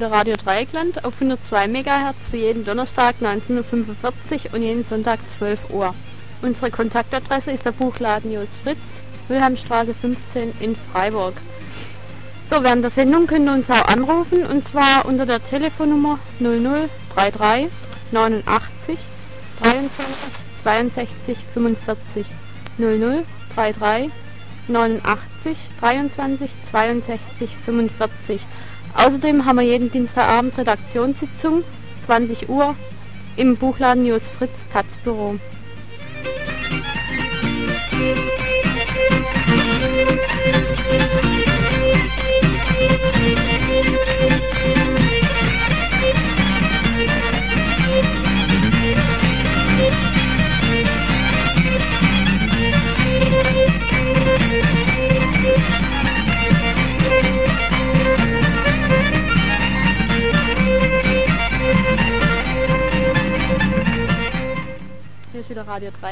wieder Radio Dreieckland auf 102 MHz für jeden Donnerstag 19.45 Uhr und jeden Sonntag 12 Uhr. Unsere Kontaktadresse ist der Buchladen Jos Fritz, Wilhelmstraße 15 in Freiburg. So, während der Sendung könnt ihr uns auch anrufen und zwar unter der Telefonnummer 0033 89 23 62 45 0033 89 23 62 45. Außerdem haben wir jeden Dienstagabend Redaktionssitzung, 20 Uhr, im Buchladen News Fritz Taz Büro.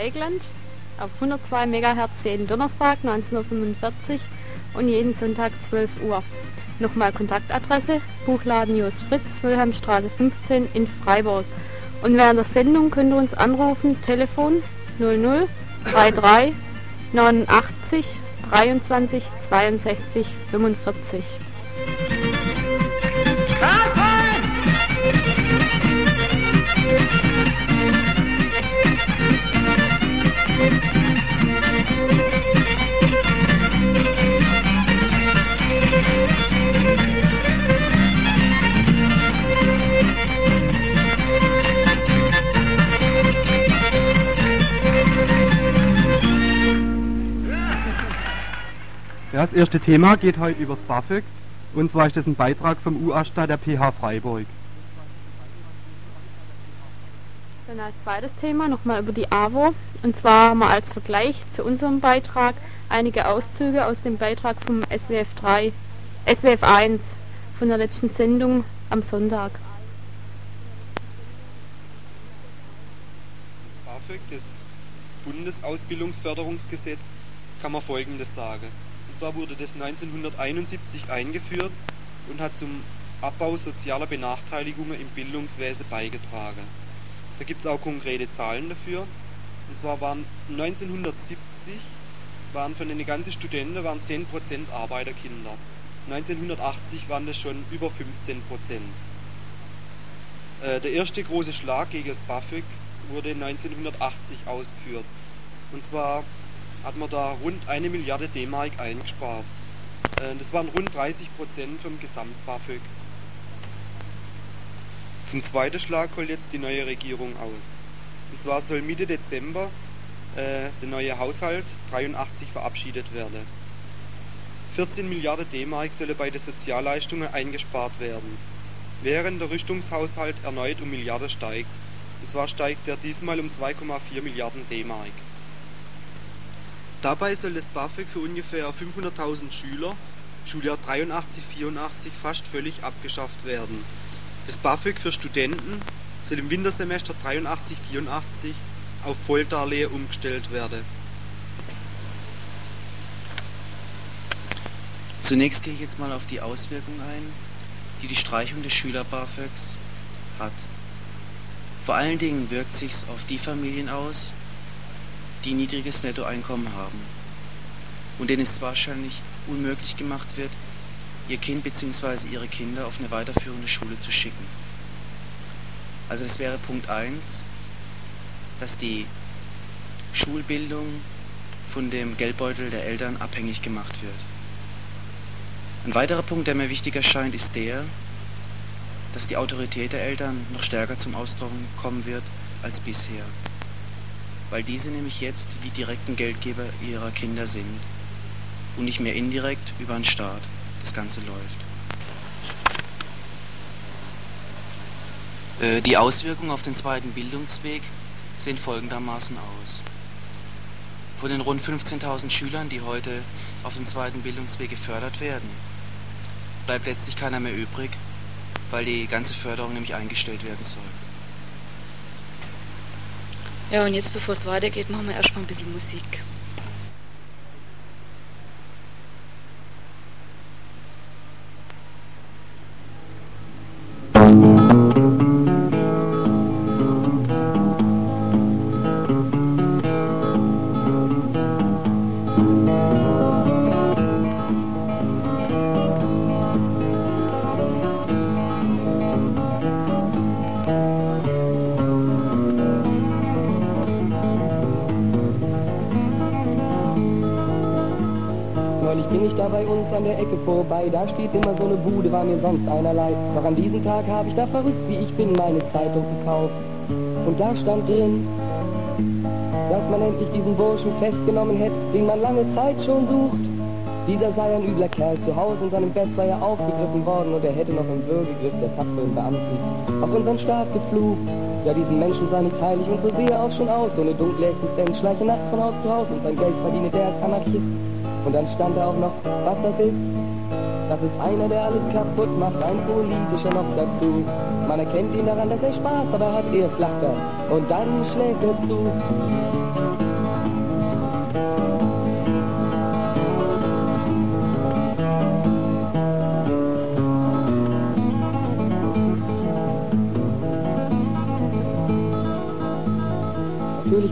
Dreieckland auf 102 MHz jeden Donnerstag 1945 und jeden Sonntag 12 Uhr. Nochmal Kontaktadresse Buchladen Jos Fritz, Wilhelmstraße 15 in Freiburg. Und während der Sendung könnt ihr uns anrufen, Telefon 00 33 89 23 62 45. das erste Thema geht heute übers BAföG. Und zwar ist das ein Beitrag vom UASTA der PH Freiburg. Dann als zweites Thema nochmal über die AWO. Und zwar wir als Vergleich zu unserem Beitrag einige Auszüge aus dem Beitrag vom SWF 3, SWF 1 von der letzten Sendung am Sonntag. Das BAföG, das Bundesausbildungsförderungsgesetz, kann man Folgendes sagen. Und zwar wurde das 1971 eingeführt und hat zum Abbau sozialer Benachteiligungen im Bildungswesen beigetragen. Da gibt es auch konkrete Zahlen dafür. Und zwar waren 1970 waren von den ganzen Studenten waren 10% Arbeiterkinder. 1980 waren das schon über 15%. Äh, der erste große Schlag gegen das BAföG wurde 1980 ausgeführt. Und zwar hat man da rund eine Milliarde D-Mark eingespart. Äh, das waren rund 30 Prozent vom Gesamt-BAföG. Zum zweiten Schlag holt jetzt die neue Regierung aus. Und zwar soll Mitte Dezember äh, der neue Haushalt 83 verabschiedet werden. 14 Milliarden D-Mark sollen bei den Sozialleistungen eingespart werden, während der Rüstungshaushalt erneut um Milliarden steigt. Und zwar steigt er diesmal um 2,4 Milliarden D-Mark. Dabei soll das BAföG für ungefähr 500.000 Schüler Schuljahr 83, 84 fast völlig abgeschafft werden. Das BAföG für Studenten soll im Wintersemester 83, 84 auf Volldarlehen umgestellt werden. Zunächst gehe ich jetzt mal auf die Auswirkungen ein, die die Streichung des Schüler-BAföGs hat. Vor allen Dingen wirkt sich's auf die Familien aus, die niedriges Nettoeinkommen haben und denen es wahrscheinlich unmöglich gemacht wird, ihr Kind bzw. ihre Kinder auf eine weiterführende Schule zu schicken. Also das wäre Punkt 1, dass die Schulbildung von dem Geldbeutel der Eltern abhängig gemacht wird. Ein weiterer Punkt, der mir wichtig erscheint, ist der, dass die Autorität der Eltern noch stärker zum Ausdruck kommen wird als bisher. Weil diese nämlich jetzt die direkten Geldgeber ihrer Kinder sind und nicht mehr indirekt über den Staat das Ganze läuft. Äh, die Auswirkungen auf den zweiten Bildungsweg sehen folgendermaßen aus. Von den rund 15.000 Schülern, die heute auf dem zweiten Bildungsweg gefördert werden, bleibt letztlich keiner mehr übrig, weil die ganze Förderung nämlich eingestellt werden soll. Ja, und jetzt, bevor es weitergeht, machen wir erstmal ein bisschen Musik. Vorbei. Da steht immer so eine Bude, war mir sonst einerlei. Doch an diesem Tag habe ich da verrückt, wie ich bin, meine Zeitung gekauft. Und da stand drin, dass man endlich diesen Burschen festgenommen hätte, den man lange Zeit schon sucht. Dieser sei ein übler Kerl, zu Hause in seinem Bett sei er aufgegriffen worden und er hätte noch im Würgegriff der tapferen Beamten auf unseren Staat geflucht. Ja, diesen Menschen sei nicht heilig und so sehe er auch schon aus, so eine dunkle Existenz, schleiche nachts von Haus zu Haus und sein Geld verdiene der als Anarchist. Und dann stand da auch noch, was das ist. Das ist einer, der alles kaputt macht, ein politischer noch dazu. Man erkennt ihn daran, dass er Spaß, aber er hat eher Flachter. Und dann schlägt er zu.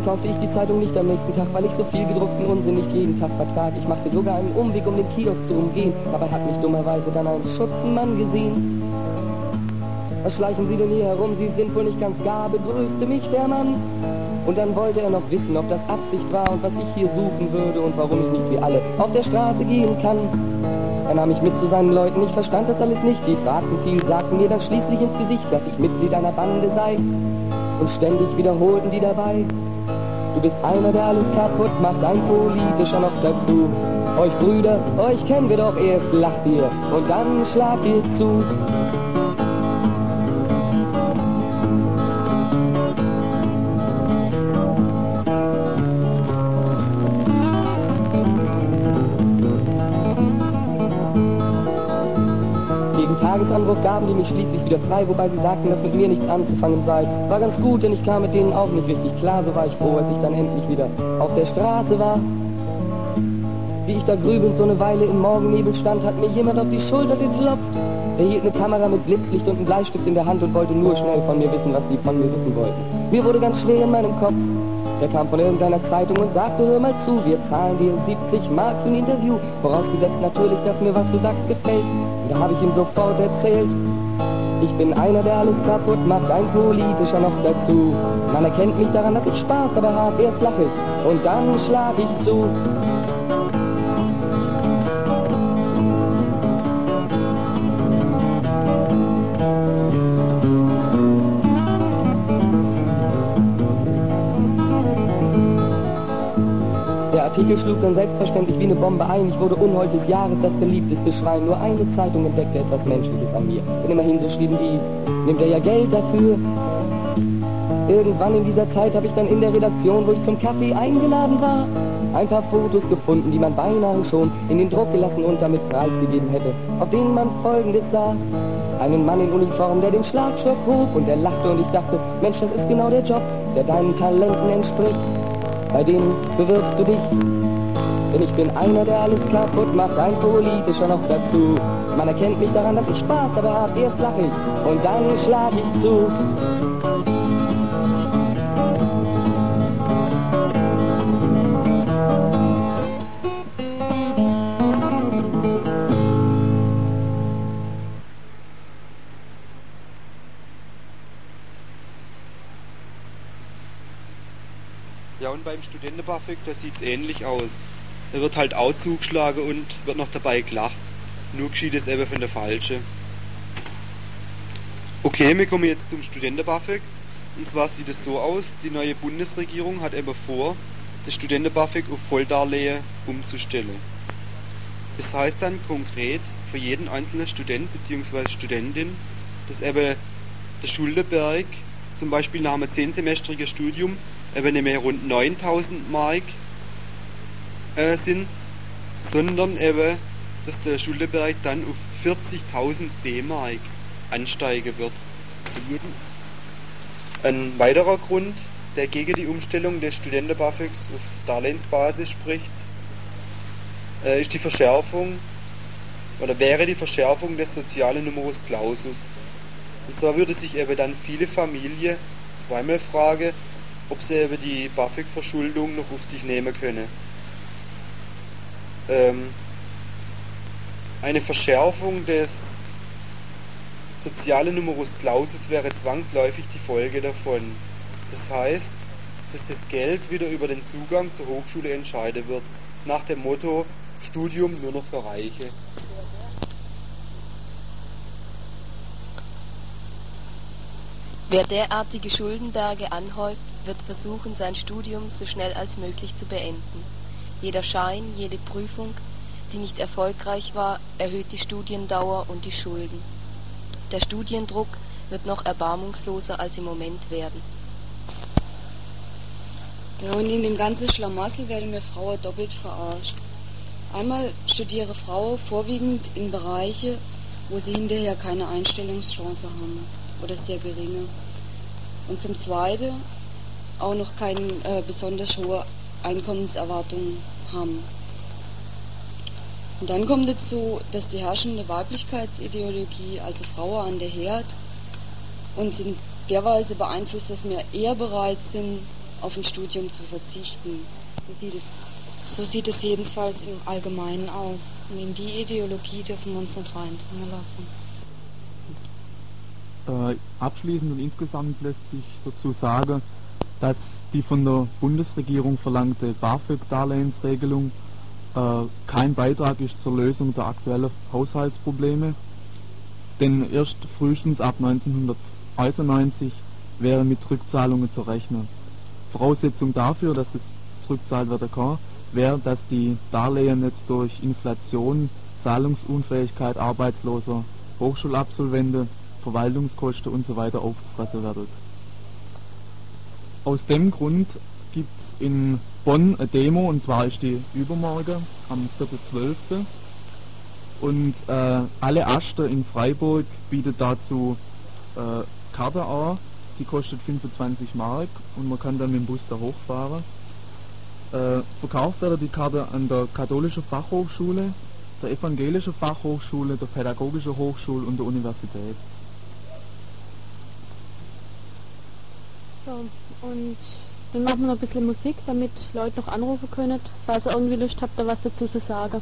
Kaufte ich die Zeitung nicht am nächsten Tag, weil ich so viel gedruckten Unsinn nicht jeden Tag vertrag. Ich machte sogar einen Umweg, um den Kiosk zu umgehen. Dabei hat mich dummerweise dann ein Schutzenmann gesehen. Was schleichen Sie denn hier herum? Sie sind wohl nicht ganz gar, begrüßte mich der Mann. Und dann wollte er noch wissen, ob das Absicht war und was ich hier suchen würde und warum ich nicht wie alle auf der Straße gehen kann. Er nahm mich mit zu seinen Leuten, ich verstand das alles nicht. Die fragten viel, sagten mir dann schließlich ins Gesicht, dass ich Mitglied einer Bande sei. Und ständig wiederholten die dabei, Du bist einer, der alles kaputt macht, ein politischer noch dazu. Euch Brüder, euch kennen wir doch, erst lacht ihr und dann schlagt ihr zu. Gegen Tagesanbruch gaben die mich schließlich wieder frei, wobei sie sagten, dass mit mir nichts anzufangen sei. War ganz gut, denn ich kam mit denen auch nicht richtig klar, so war ich froh, als ich dann endlich wieder auf der Straße war. Wie ich da grübelnd so eine Weile im Morgennebel stand, hat mir jemand auf die Schulter geklopft. Er hielt eine Kamera mit Blitzlicht und einen Bleistift in der Hand und wollte nur schnell von mir wissen, was sie von mir wissen wollten. Mir wurde ganz schwer in meinem Kopf. Der kam von irgendeiner Zeitung und sagte, hör mal zu, wir zahlen dir 70 Mark für ein Interview. Vorausgesetzt natürlich, dass mir was du sagst gefällt. Und da habe ich ihm sofort erzählt, ich bin einer, der alles kaputt macht, ein politischer noch dazu. Man erkennt mich daran, dass ich Spaß dabei habe, erst lach ich und dann schlag ich zu. Artikel schlug dann selbstverständlich wie eine Bombe ein. Ich wurde Unhold des Jahres das beliebteste Schwein. Nur eine Zeitung entdeckte etwas Menschliches an mir. Denn immerhin, so schrieben die, nimmt er ja Geld dafür. Irgendwann in dieser Zeit habe ich dann in der Redaktion, wo ich zum Kaffee eingeladen war, ein paar Fotos gefunden, die man beinahe schon in den Druck gelassen und damit preisgegeben hätte, auf denen man Folgendes sah. Einen Mann in Uniform, der den Schlagstock hob und der lachte und ich dachte, Mensch, das ist genau der Job, der deinen Talenten entspricht. Bei denen bewirbst du dich, denn ich bin einer, der alles kaputt macht, ein politischer noch dazu. Man erkennt mich daran, dass ich Spaß dabei hab, erst lach ich und dann schlag ich zu. Beim Studentenbuffet, da sieht's ähnlich aus. Da wird halt auch zugeschlagen und wird noch dabei gelacht. Nur geschieht es eben von der Falsche. Okay, wir kommen jetzt zum Studentenbuffet. Und zwar sieht es so aus, die neue Bundesregierung hat eben vor, das Studentenbuffet auf Volldarlehen umzustellen. Das heißt dann konkret für jeden einzelnen Student bzw. Studentin, dass eben der Schuldenberg zum Beispiel nach einem 10 semestrigen Studium nicht mehr rund 9000 Mark äh, sind, sondern eben, dass der Schuldenberg dann auf 40.000 D-Mark ansteigen wird. Ein weiterer Grund, der gegen die Umstellung des Studentenbuffets auf Darlehensbasis spricht, äh, ist die Verschärfung oder wäre die Verschärfung des sozialen Numerus Clausus. Und zwar würde sich eben dann viele Familien zweimal fragen, ob sie eben die BAföG-Verschuldung noch auf sich nehmen können. Ähm, eine Verschärfung des sozialen Numerus Clausus wäre zwangsläufig die Folge davon. Das heißt, dass das Geld wieder über den Zugang zur Hochschule entscheiden wird, nach dem Motto, Studium nur noch für Reiche. Wer derartige Schuldenberge anhäuft, wird versuchen, sein Studium so schnell als möglich zu beenden. Jeder Schein, jede Prüfung, die nicht erfolgreich war, erhöht die Studiendauer und die Schulden. Der Studiendruck wird noch erbarmungsloser als im Moment werden. Ja, und in dem ganzen Schlamassel werden wir Frauen doppelt verarscht. Einmal studiere Frauen vorwiegend in Bereiche, wo sie hinterher keine Einstellungschance haben oder sehr geringe. Und zum Zweiten auch noch keine äh, besonders hohe Einkommenserwartungen haben. Und dann kommt dazu, dass die herrschende Weiblichkeitsideologie, also Frauen an der Herd, uns in der Weise beeinflusst, dass wir eher bereit sind, auf ein Studium zu verzichten. So sieht es jedenfalls im Allgemeinen aus. Und in die Ideologie dürfen wir uns nicht reindringen lassen. Äh, abschließend und insgesamt lässt sich dazu sagen, dass die von der Bundesregierung verlangte BAföG-Darlehensregelung äh, kein Beitrag ist zur Lösung der aktuellen Haushaltsprobleme, denn erst frühestens ab 1991 wäre mit Rückzahlungen zu rechnen. Voraussetzung dafür, dass es zurückzahlt werden kann, wäre, dass die Darlehen nicht durch Inflation, Zahlungsunfähigkeit arbeitsloser Hochschulabsolventen Verwaltungskosten usw. So aufgefressen werden. Aus dem Grund gibt es in Bonn eine Demo, und zwar ist die übermorgen am 4.12. Und äh, alle Aster in Freiburg bietet dazu äh, Karte an, die kostet 25 Mark und man kann dann mit dem Bus da hochfahren. Äh, verkauft werden die Karte an der katholischen Fachhochschule, der evangelischen Fachhochschule, der pädagogischen Hochschule und der Universität. So, und dann machen wir noch ein bisschen Musik, damit Leute noch anrufen können, falls ihr irgendwie Lust habt, da was dazu zu sagen.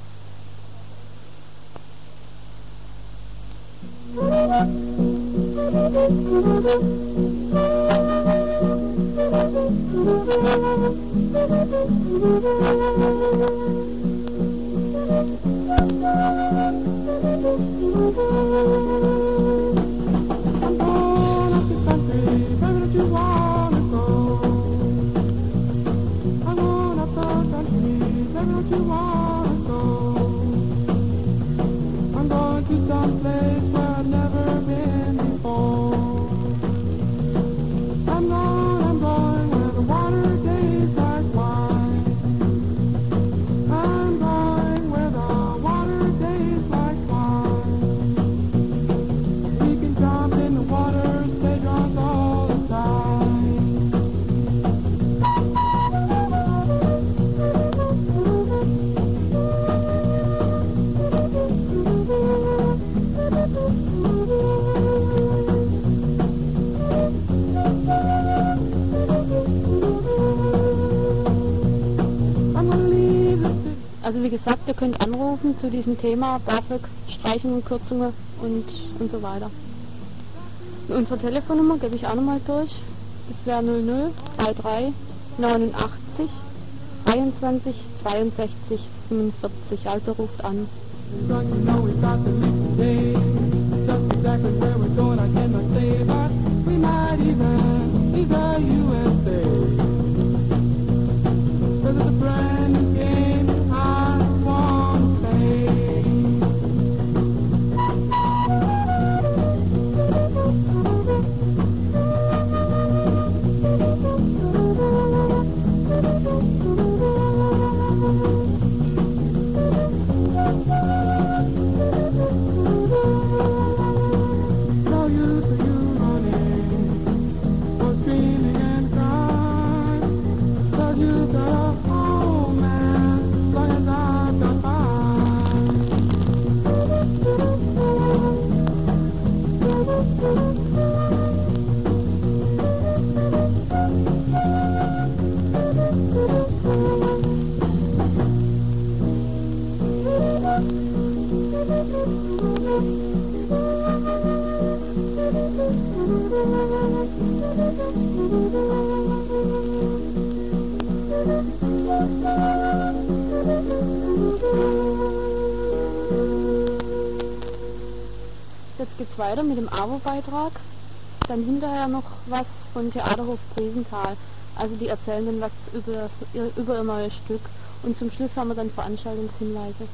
Also wie gesagt, ihr könnt anrufen zu diesem Thema BAföG, Streichungen, Kürzungen und, und so weiter. Unsere Telefonnummer gebe ich auch nochmal durch. Das wäre 00 33 89 23 62 45. Also ruft an. Weiter mit dem AWO-Beitrag. Dann hinterher noch was von Theaterhof Bresenthal. Also die erzählen dann was über, über ihr neues Stück. Und zum Schluss haben wir dann Veranstaltungshinweise.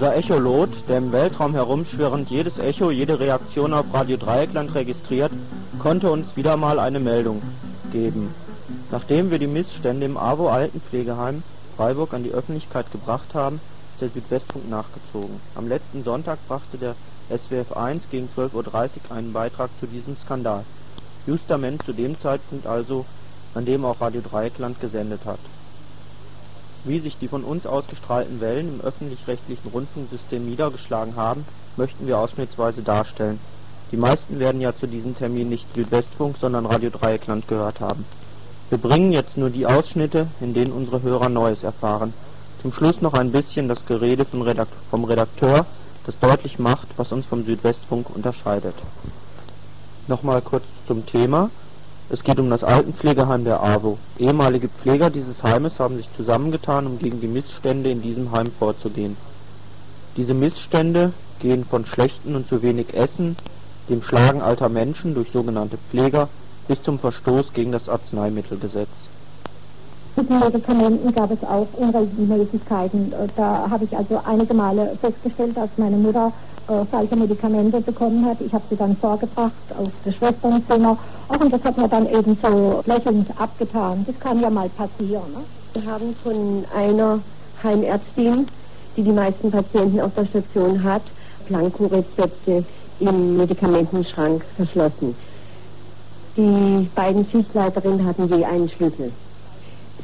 Unser Echolot, der im Weltraum herumschwirrend jedes Echo, jede Reaktion auf Radio Dreieckland registriert, konnte uns wieder mal eine Meldung geben. Nachdem wir die Missstände im AWO Altenpflegeheim Freiburg an die Öffentlichkeit gebracht haben, ist der Südwestfunk nachgezogen. Am letzten Sonntag brachte der SWF 1 gegen 12.30 Uhr einen Beitrag zu diesem Skandal. Justament zu dem Zeitpunkt also, an dem auch Radio Dreieckland gesendet hat. Wie sich die von uns ausgestrahlten Wellen im öffentlich-rechtlichen Rundfunksystem niedergeschlagen haben, möchten wir ausschnittsweise darstellen. Die meisten werden ja zu diesem Termin nicht Südwestfunk, sondern Radio Dreieckland gehört haben. Wir bringen jetzt nur die Ausschnitte, in denen unsere Hörer Neues erfahren. Zum Schluss noch ein bisschen das Gerede vom Redakteur, das deutlich macht, was uns vom Südwestfunk unterscheidet. Nochmal kurz zum Thema es geht um das Altenpflegeheim der AWO. Ehemalige Pfleger dieses Heimes haben sich zusammengetan, um gegen die Missstände in diesem Heim vorzugehen. Diese Missstände gehen von schlechten und zu wenig Essen, dem Schlagen alter Menschen durch sogenannte Pfleger bis zum Verstoß gegen das Arzneimittelgesetz. Mit den Medikamenten gab es auch Unregelmäßigkeiten. Da habe ich also einige Male festgestellt, dass meine Mutter äh, falsche Medikamente bekommen hat. Ich habe sie dann vorgebracht auf das Schwesternzimmer. Auch und das hat man dann eben so lächelnd abgetan. Das kann ja mal passieren. Ne? Wir haben von einer Heimärztin, die die meisten Patienten auf der Station hat, Blanko-Rezepte im Medikamentenschrank verschlossen. Die beiden Schichtleiterinnen hatten je einen Schlüssel.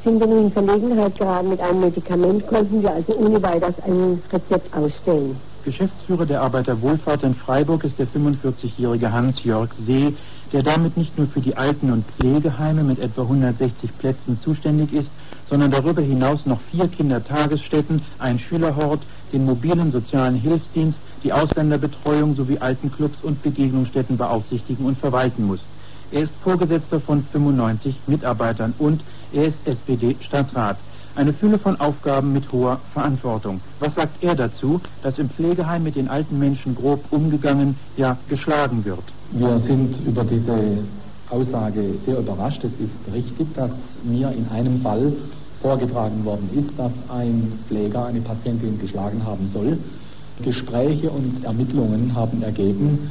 Sind wir nun in Verlegenheit geraten mit einem Medikament, konnten wir also ohne weiteres ein Rezept ausstellen. Geschäftsführer der Arbeiterwohlfahrt in Freiburg ist der 45-jährige Hans-Jörg See, der damit nicht nur für die Alten- und Pflegeheime mit etwa 160 Plätzen zuständig ist, sondern darüber hinaus noch vier Kindertagesstätten, ein Schülerhort, den mobilen sozialen Hilfsdienst, die Ausländerbetreuung sowie Altenclubs und Begegnungsstätten beaufsichtigen und verwalten muss. Er ist Vorgesetzter von 95 Mitarbeitern und er ist SPD-Stadtrat. Eine Fülle von Aufgaben mit hoher Verantwortung. Was sagt er dazu, dass im Pflegeheim mit den alten Menschen grob umgegangen, ja geschlagen wird? Wir sind über diese Aussage sehr überrascht. Es ist richtig, dass mir in einem Fall vorgetragen worden ist, dass ein Pfleger eine Patientin geschlagen haben soll. Gespräche und Ermittlungen haben ergeben,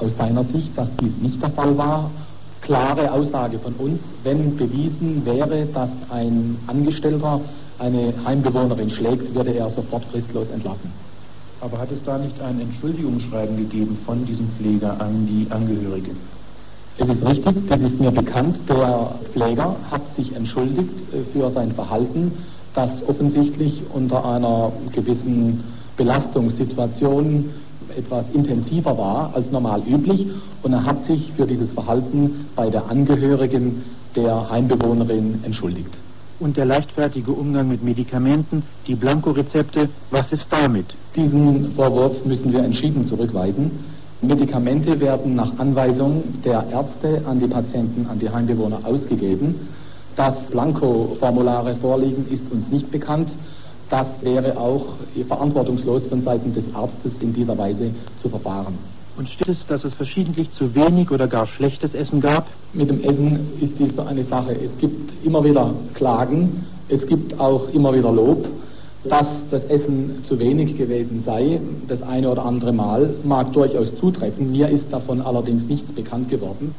aus seiner Sicht, dass dies nicht der Fall war klare Aussage von uns, wenn bewiesen wäre, dass ein Angestellter eine Heimbewohnerin schlägt, würde er sofort fristlos entlassen. Aber hat es da nicht ein Entschuldigungsschreiben gegeben von diesem Pfleger an die Angehörige? Es ist richtig, das ist mir bekannt. Der Pfleger hat sich entschuldigt äh, für sein Verhalten, das offensichtlich unter einer gewissen Belastungssituation etwas intensiver war als normal üblich und er hat sich für dieses Verhalten bei der Angehörigen der Heimbewohnerin entschuldigt. Und der leichtfertige Umgang mit Medikamenten, die Blankorezepte, was ist damit? Diesen Vorwurf müssen wir entschieden zurückweisen. Medikamente werden nach Anweisung der Ärzte an die Patienten, an die Heimbewohner ausgegeben. Dass Blanko-Formulare vorliegen, ist uns nicht bekannt. Das wäre auch verantwortungslos von Seiten des Arztes in dieser Weise zu verfahren. Und steht es, dass es verschiedentlich zu wenig oder gar schlechtes Essen gab? Mit dem Essen ist dies so eine Sache. Es gibt immer wieder Klagen, es gibt auch immer wieder Lob, dass das Essen zu wenig gewesen sei. Das eine oder andere Mal mag durchaus zutreffen. Mir ist davon allerdings nichts bekannt geworden.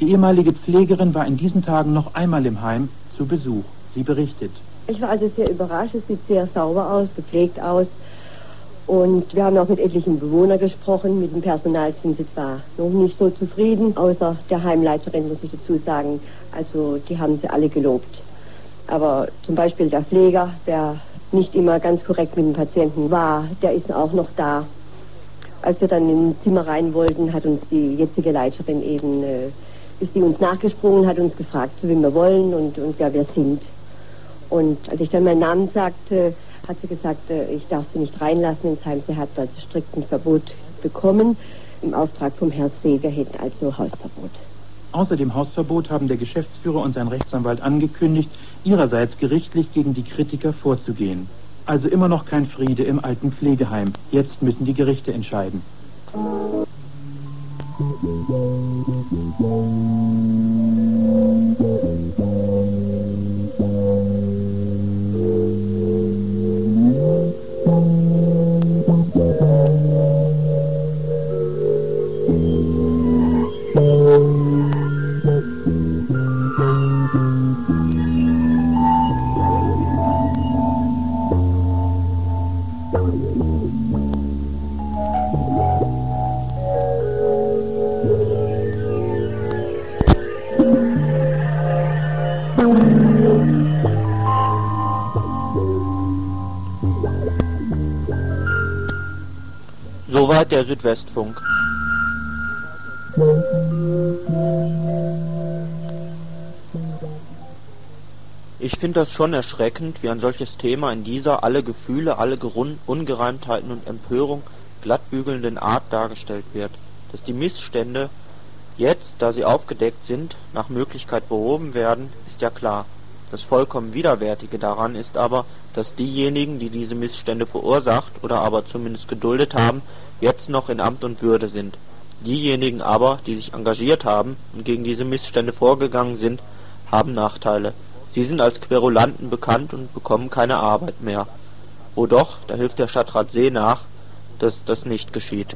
Die ehemalige Pflegerin war in diesen Tagen noch einmal im Heim zu Besuch. Sie berichtet. Ich war also sehr überrascht. Es sieht sehr sauber aus, gepflegt aus. Und wir haben auch mit etlichen Bewohnern gesprochen. Mit dem Personal sind sie zwar noch nicht so zufrieden, außer der Heimleiterin, muss ich dazu sagen. Also die haben sie alle gelobt. Aber zum Beispiel der Pfleger, der nicht immer ganz korrekt mit dem Patienten war, der ist auch noch da. Als wir dann ins Zimmer rein wollten, hat uns die jetzige Leiterin eben, äh, ist die uns nachgesprungen, hat uns gefragt, wie wir wollen und, und wer wir sind. Und als ich dann meinen Namen sagte, hat sie gesagt, äh, ich darf sie nicht reinlassen ins Heim. Sie hat also strikt ein Verbot bekommen im Auftrag vom Herrn See. Wir hätten also Hausverbot. Außer dem Hausverbot haben der Geschäftsführer und sein Rechtsanwalt angekündigt, ihrerseits gerichtlich gegen die Kritiker vorzugehen. Also immer noch kein Friede im alten Pflegeheim. Jetzt müssen die Gerichte entscheiden. Soweit der Südwestfunk. Ich finde das schon erschreckend, wie ein solches Thema in dieser alle Gefühle, alle Ungereimtheiten und Empörung glattbügelnden Art dargestellt wird. Dass die Missstände jetzt, da sie aufgedeckt sind, nach Möglichkeit behoben werden, ist ja klar. Das vollkommen Widerwärtige daran ist aber, dass diejenigen, die diese Missstände verursacht oder aber zumindest geduldet haben, jetzt noch in Amt und Würde sind. Diejenigen aber, die sich engagiert haben und gegen diese Missstände vorgegangen sind, haben Nachteile. Sie sind als Querulanten bekannt und bekommen keine Arbeit mehr. Wo doch, da hilft der Stadtrat See nach, dass das nicht geschieht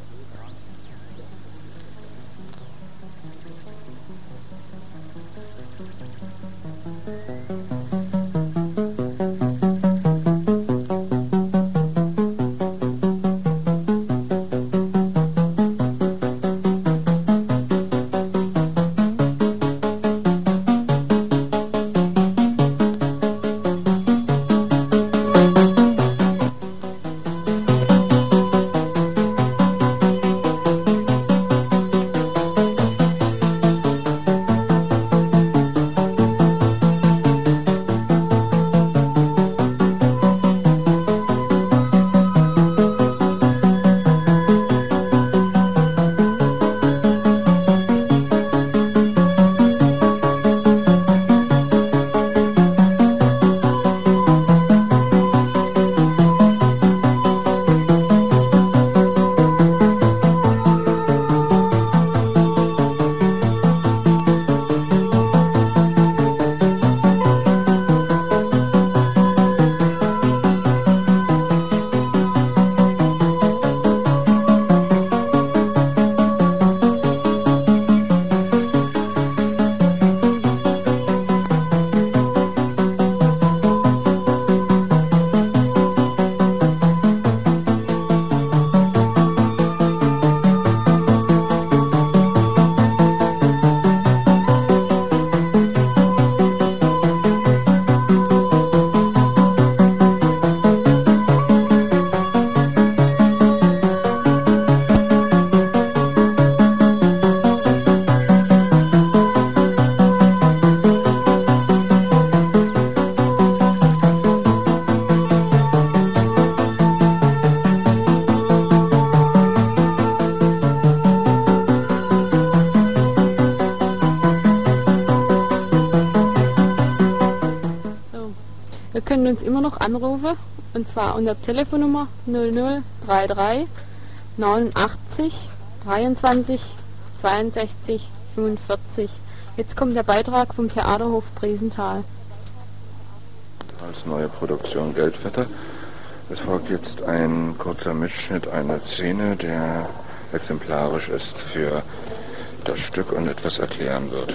anrufen und zwar unter Telefonnummer 0033 89 23 62 45. Jetzt kommt der Beitrag vom Theaterhof Briesenthal. Als neue Produktion Geldwetter. Es folgt jetzt ein kurzer Mitschnitt einer Szene, der exemplarisch ist für das Stück und etwas erklären wird.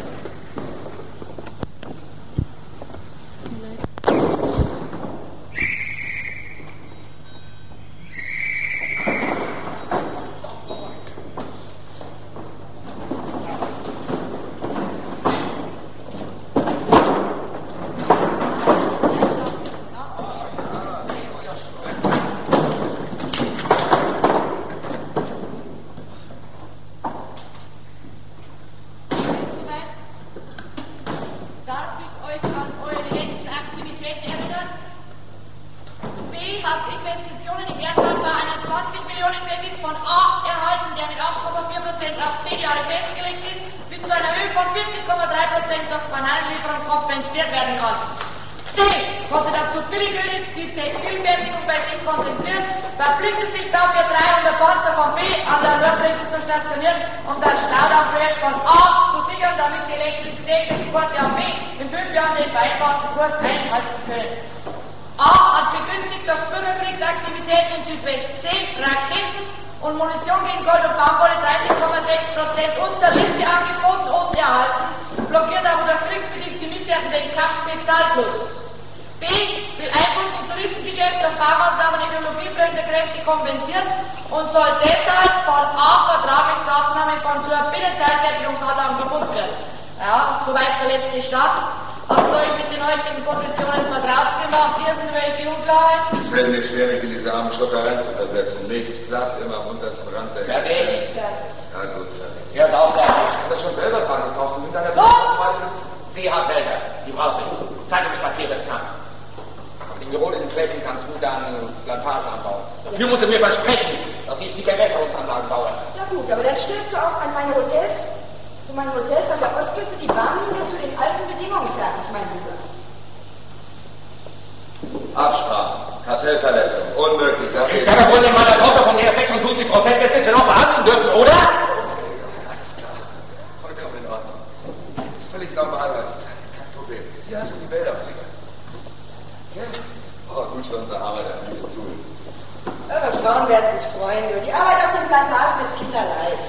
auf 10 Jahre festgelegt ist, bis zu einer Höhe von 14,3% durch Bananenlieferung kompensiert werden kann. C. Konnte dazu Billigöl die Textilfertigung bei sich konzentrieren, verpflichtet sich dafür 300 Panzer von B an der Nordgrenze zu stationieren und das Staudammprojekt von A zu sichern, damit die Elektrizitätsexporte an B in fünf Jahren den vereinbarten Kurs einhalten können. A hat begünstigt durch Bürgerkriegsaktivitäten in Südwest C Raketen und Munition gegen Gold und Baumwolle 30,6% unter Liste angeboten und erhalten, blockiert aber durch kriegsbedingte Missärten den Kapitalfluss. B will Einfluss im Touristengeschäft durch Baumaßnahmen ideologiefremde Kräfte kompensieren und soll deshalb von A vertraglich zur Aufnahme von zur Binnenteilfertigungsadern gebunden werden. Ja, soweit der letzte Stand. Habt ihr euch mit den Positionen vertraut gemacht? Irgendwelche Unklarheit? Es fällt mir schwer, mich in diese armen Schluckereien zu versetzen. Nichts klappt, immer am untersten Rand der Fertig. Ja gut, fertig. Er ist auch fertig. Ich kann das schon selber sagen, das brauchst du mit deiner Los! Sie haben Wälder, die brauche ich. Zeitungspapier wird knapp. In gerodeten Flächen kannst du dann Plantagen anbauen. Dafür musst du mir versprechen, dass ich die Bewässerungsanlagen baue. Ja gut, aber dann stellst du auch an meine Hotels, zu meinen Hotels an der Ostküste die Bahnlinie zu den alten Bedingungen fertig, mein Lieber. Absprache, Kartellverletzung, unmöglich. Das Ich habe wohl in meiner Tochter von mir 56 Prozent Besitze noch verhandeln dürfen, oder? Vollkommen in Ordnung. Ist völlig normal, was kein Problem. Hier hast du die Wälder, Flieger. Gell? Oh, gut für unsere Arbeit, hat viel zu tun. Aber Frauen werden sich freuen. du. Die Arbeit auf den Plantagen ist kinderleid.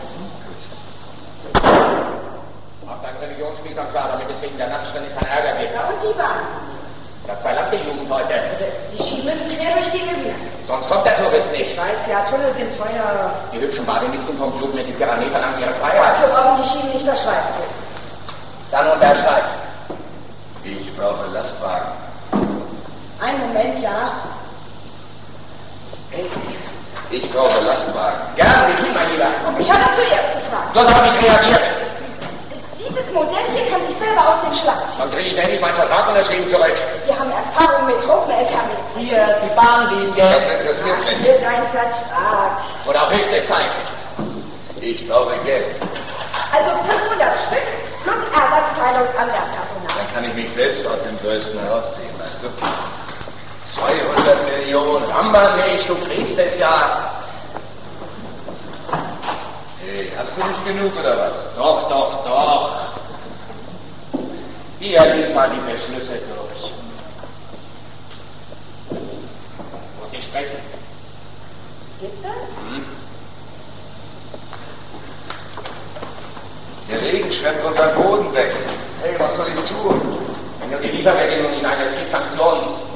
Mach deinen Religionsspießern klar, damit es wegen der Nacktstände keinen Ärger gibt. Ja, und die Bahn. Das verlangt die Jugend heute. Die Ski müssen quer durch die Hügel. Sonst kommt der Tourist nicht. Ich weiß ja, Tunnel sind teuer. Die hübschen Badenixen vom Club mit den Pyramiden verlangen ihre Freiheit. Dafür brauchen die Schienen nicht verschweißt werden. Dann unterscheid. Ich brauche Lastwagen. Einen Moment, ja. Ich brauche Lastwagen. Gern, wie mein Lieber. Ich habe zuerst gefragt. Du hast aber nicht reagiert. Selber aus dem Schlag. Dann kriege ich nämlich meinen Vertrag unterschrieben zurück. Wir haben Erfahrung mit Truppen-LKWs. Hier, die Bahnlinie. Das interessiert mich. Hier dein Vertrag. Oder auch höchste Zeit. Ich brauche Geld. Also 500 Stück plus Ersatzteilung an der Personal. Dann kann ich mich selbst aus dem Größten herausziehen, weißt du? 200 Millionen. Jammer nicht, du kriegst es ja. Hey, hast du nicht genug oder was? Doch, doch, doch. Hier, lies mal die Beschlüsse durch. Muss ich sprechen? Bitte? Hm? Der Regen schwemmt unseren Boden weg. Hey, was soll ich tun? Wenn du die Lieferbedingungen hinein, es gibt Sanktionen.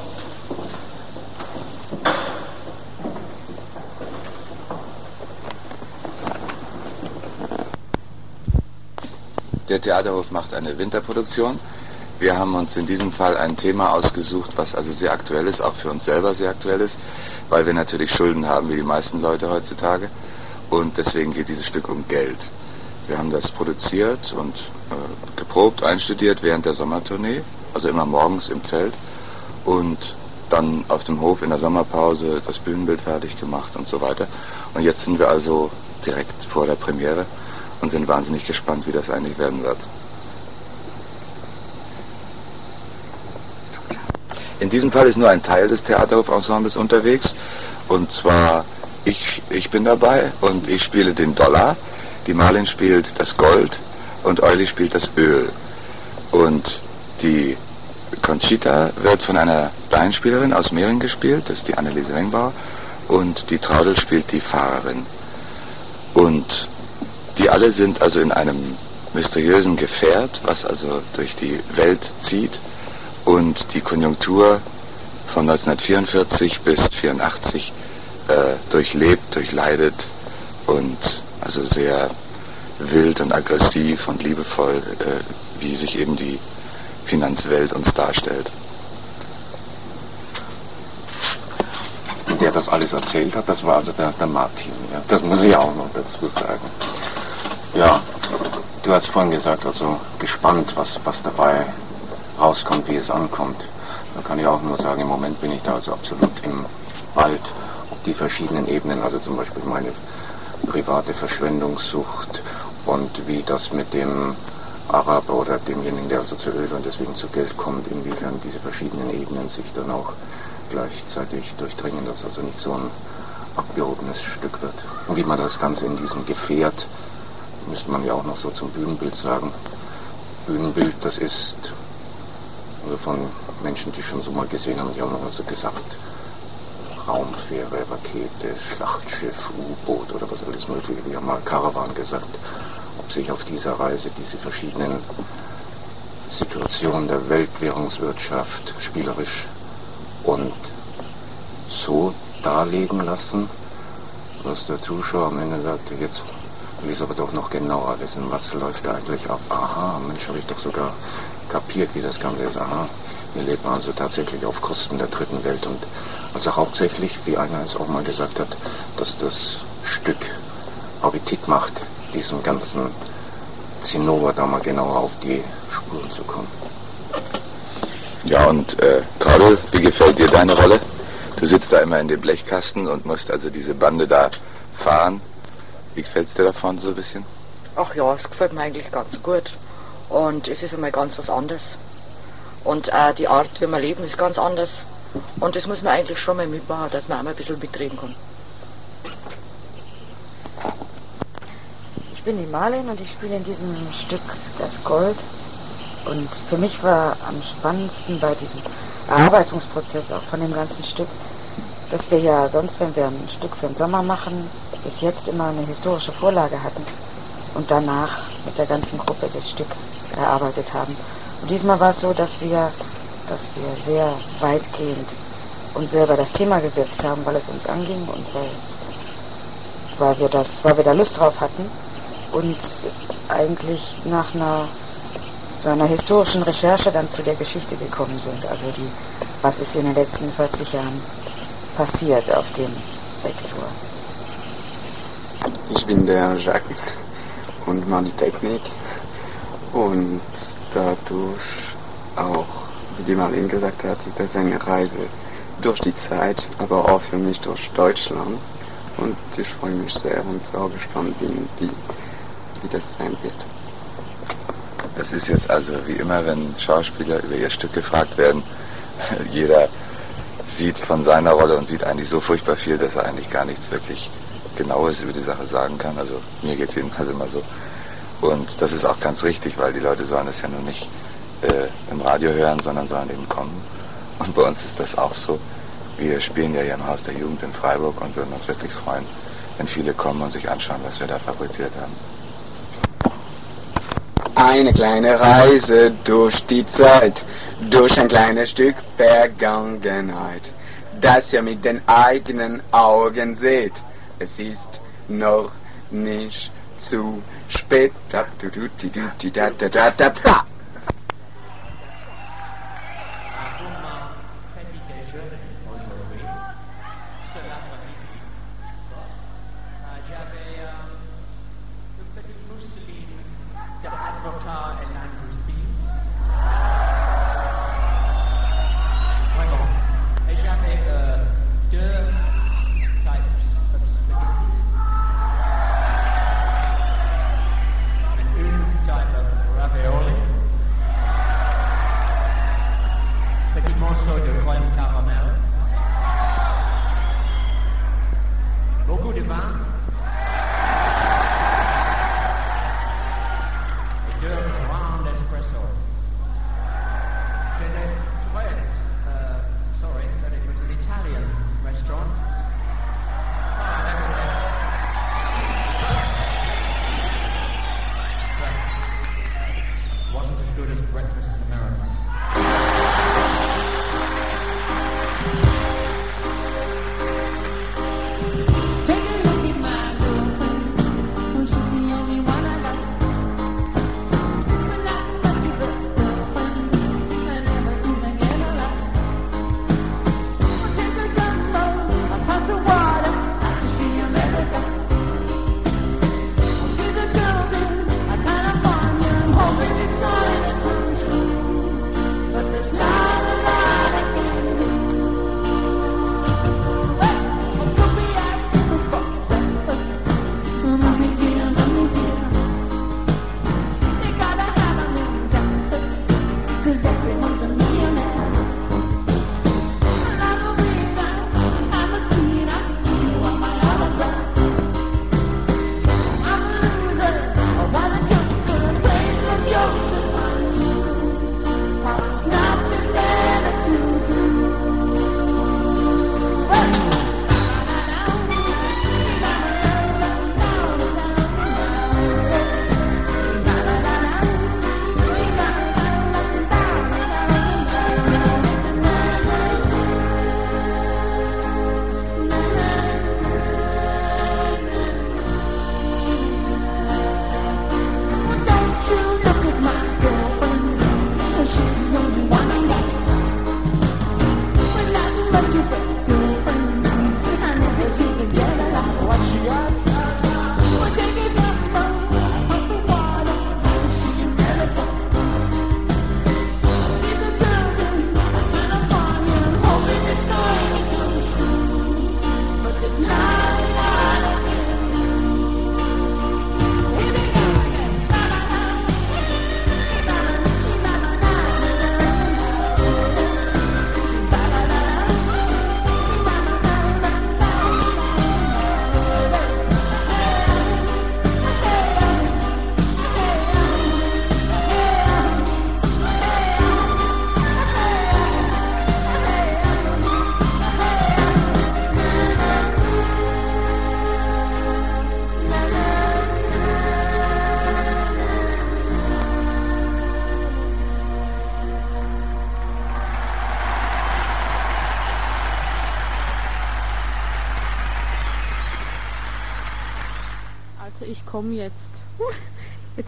Der Theaterhof macht eine Winterproduktion. Wir haben uns in diesem Fall ein Thema ausgesucht, was also sehr aktuell ist, auch für uns selber sehr aktuell ist, weil wir natürlich Schulden haben, wie die meisten Leute heutzutage. Und deswegen geht dieses Stück um Geld. Wir haben das produziert und äh, geprobt, einstudiert während der Sommertournee, also immer morgens im Zelt. Und dann auf dem Hof in der Sommerpause das Bühnenbild fertig gemacht und so weiter. Und jetzt sind wir also direkt vor der Premiere und sind wahnsinnig gespannt, wie das eigentlich werden wird. In diesem Fall ist nur ein Teil des Theaterhof-Ensembles unterwegs. Und zwar, ich, ich bin dabei und ich spiele den Dollar, die Marlin spielt das Gold und Euli spielt das Öl. Und die Conchita wird von einer Laienspielerin aus Mehring gespielt, das ist die Anneliese Wengbauer. Und die Traudel spielt die Fahrerin. Und die alle sind also in einem mysteriösen Gefährt, was also durch die Welt zieht und die Konjunktur von 1944 bis 1984 äh, durchlebt, durchleidet und also sehr wild und aggressiv und liebevoll, äh, wie sich eben die Finanzwelt uns darstellt. Der das alles erzählt hat, das war also der, der Martin. Ja. Das muss ich auch noch dazu sagen. Ja, du hast vorhin gesagt, also gespannt, was, was dabei rauskommt, wie es ankommt. Da kann ich auch nur sagen, im Moment bin ich da also absolut im Wald, ob die verschiedenen Ebenen, also zum Beispiel meine private Verschwendungssucht und wie das mit dem Araber oder demjenigen, der also zu Öl und deswegen zu Geld kommt, inwiefern diese verschiedenen Ebenen sich dann auch gleichzeitig durchdringen, dass also nicht so ein abgehobenes Stück wird. Und wie man das Ganze in diesem Gefährt, müsste man ja auch noch so zum Bühnenbild sagen, Bühnenbild, das ist also von Menschen, die schon so mal gesehen haben, die haben noch so gesagt, Raumfähre, Rakete, Schlachtschiff, U-Boot oder was alles mögliche, wir haben mal Karawan gesagt, ob sich auf dieser Reise diese verschiedenen Situationen der Weltwährungswirtschaft spielerisch und so darlegen lassen, dass der Zuschauer am Ende sagt, jetzt will ich aber doch noch genauer wissen, was läuft da eigentlich ab. Aha, Mensch, habe ich doch sogar kapiert, wie das Ganze ist. Aha, wir leben also tatsächlich auf Kosten der dritten Welt und also hauptsächlich, wie einer es auch mal gesagt hat, dass das Stück Appetit macht, diesem ganzen Zinnober da mal genauer auf die Spuren zu kommen. Ja, und äh, Traudel, wie gefällt dir deine Rolle? Du sitzt da immer in dem Blechkasten und musst also diese Bande da fahren. Wie gefällt es dir davon so ein bisschen? Ach ja, es gefällt mir eigentlich ganz gut. Und es ist einmal ganz was anderes. Und auch die Art, wie wir leben, ist ganz anders. Und das muss man eigentlich schon mal mitmachen, dass man einmal ein bisschen mitreden kann. Ich bin die Marlin und ich spiele in diesem Stück das Gold. Und für mich war am spannendsten bei diesem Erarbeitungsprozess auch von dem ganzen Stück, dass wir ja sonst, wenn wir ein Stück für den Sommer machen, bis jetzt immer eine historische Vorlage hatten und danach mit der ganzen Gruppe das Stück erarbeitet haben. Und diesmal war es so, dass wir, dass wir sehr weitgehend uns selber das Thema gesetzt haben, weil es uns anging und weil, weil wir das, weil wir da Lust drauf hatten und eigentlich nach einer so einer historischen Recherche dann zu der Geschichte gekommen sind. Also die, was ist in den letzten 40 Jahren passiert auf dem Sektor. Ich bin der Jacques und mache die Technik und dadurch auch, wie die Marlene gesagt hat, ist das eine Reise durch die Zeit, aber auch für mich durch Deutschland und ich freue mich sehr und auch gespannt bin, wie, wie das sein wird. Das ist jetzt also wie immer, wenn Schauspieler über ihr Stück gefragt werden, jeder sieht von seiner Rolle und sieht eigentlich so furchtbar viel, dass er eigentlich gar nichts wirklich Genaues über die Sache sagen kann. Also mir geht es jedenfalls immer so. Und das ist auch ganz richtig, weil die Leute sollen es ja nur nicht äh, im Radio hören, sondern sollen eben kommen. Und bei uns ist das auch so. Wir spielen ja hier im Haus der Jugend in Freiburg und würden uns wirklich freuen, wenn viele kommen und sich anschauen, was wir da fabriziert haben. Eine kleine Reise durch die Zeit, durch ein kleines Stück Vergangenheit, das ihr mit den eigenen Augen seht. Es ist noch nicht zu spät.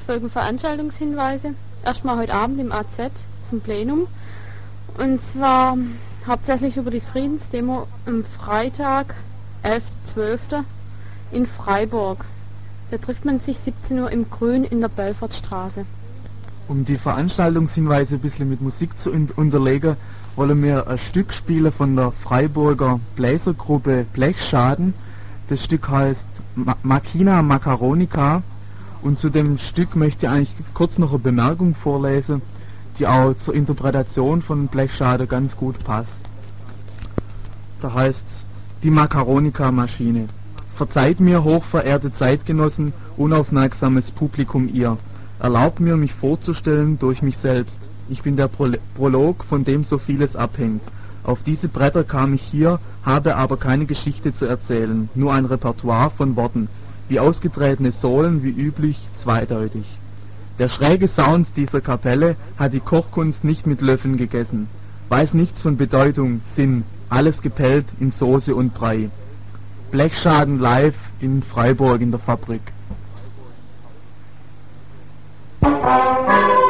Folgen Veranstaltungshinweise. Erstmal heute Abend im AZ, zum Plenum. Und zwar hauptsächlich über die Friedensdemo am Freitag, 11.12. in Freiburg. Da trifft man sich 17 Uhr im Grün in der Belfortstraße. Um die Veranstaltungshinweise ein bisschen mit Musik zu unterlegen, wollen wir ein Stück spielen von der Freiburger Bläsergruppe Blechschaden. Das Stück heißt Ma Machina Macaronica und zu dem Stück möchte ich eigentlich kurz noch eine Bemerkung vorlesen, die auch zur Interpretation von Blechschade ganz gut passt. Da heißt die Macaronica-Maschine. Verzeiht mir, hochverehrte Zeitgenossen, unaufmerksames Publikum ihr. Erlaubt mir, mich vorzustellen durch mich selbst. Ich bin der Pro Prolog, von dem so vieles abhängt. Auf diese Bretter kam ich hier, habe aber keine Geschichte zu erzählen, nur ein Repertoire von Worten, wie ausgetretene Sohlen, wie üblich, zweideutig. Der schräge Sound dieser Kapelle hat die Kochkunst nicht mit Löffeln gegessen, weiß nichts von Bedeutung, Sinn, alles gepellt in Soße und Brei. Blechschaden live in Freiburg in der Fabrik. Thank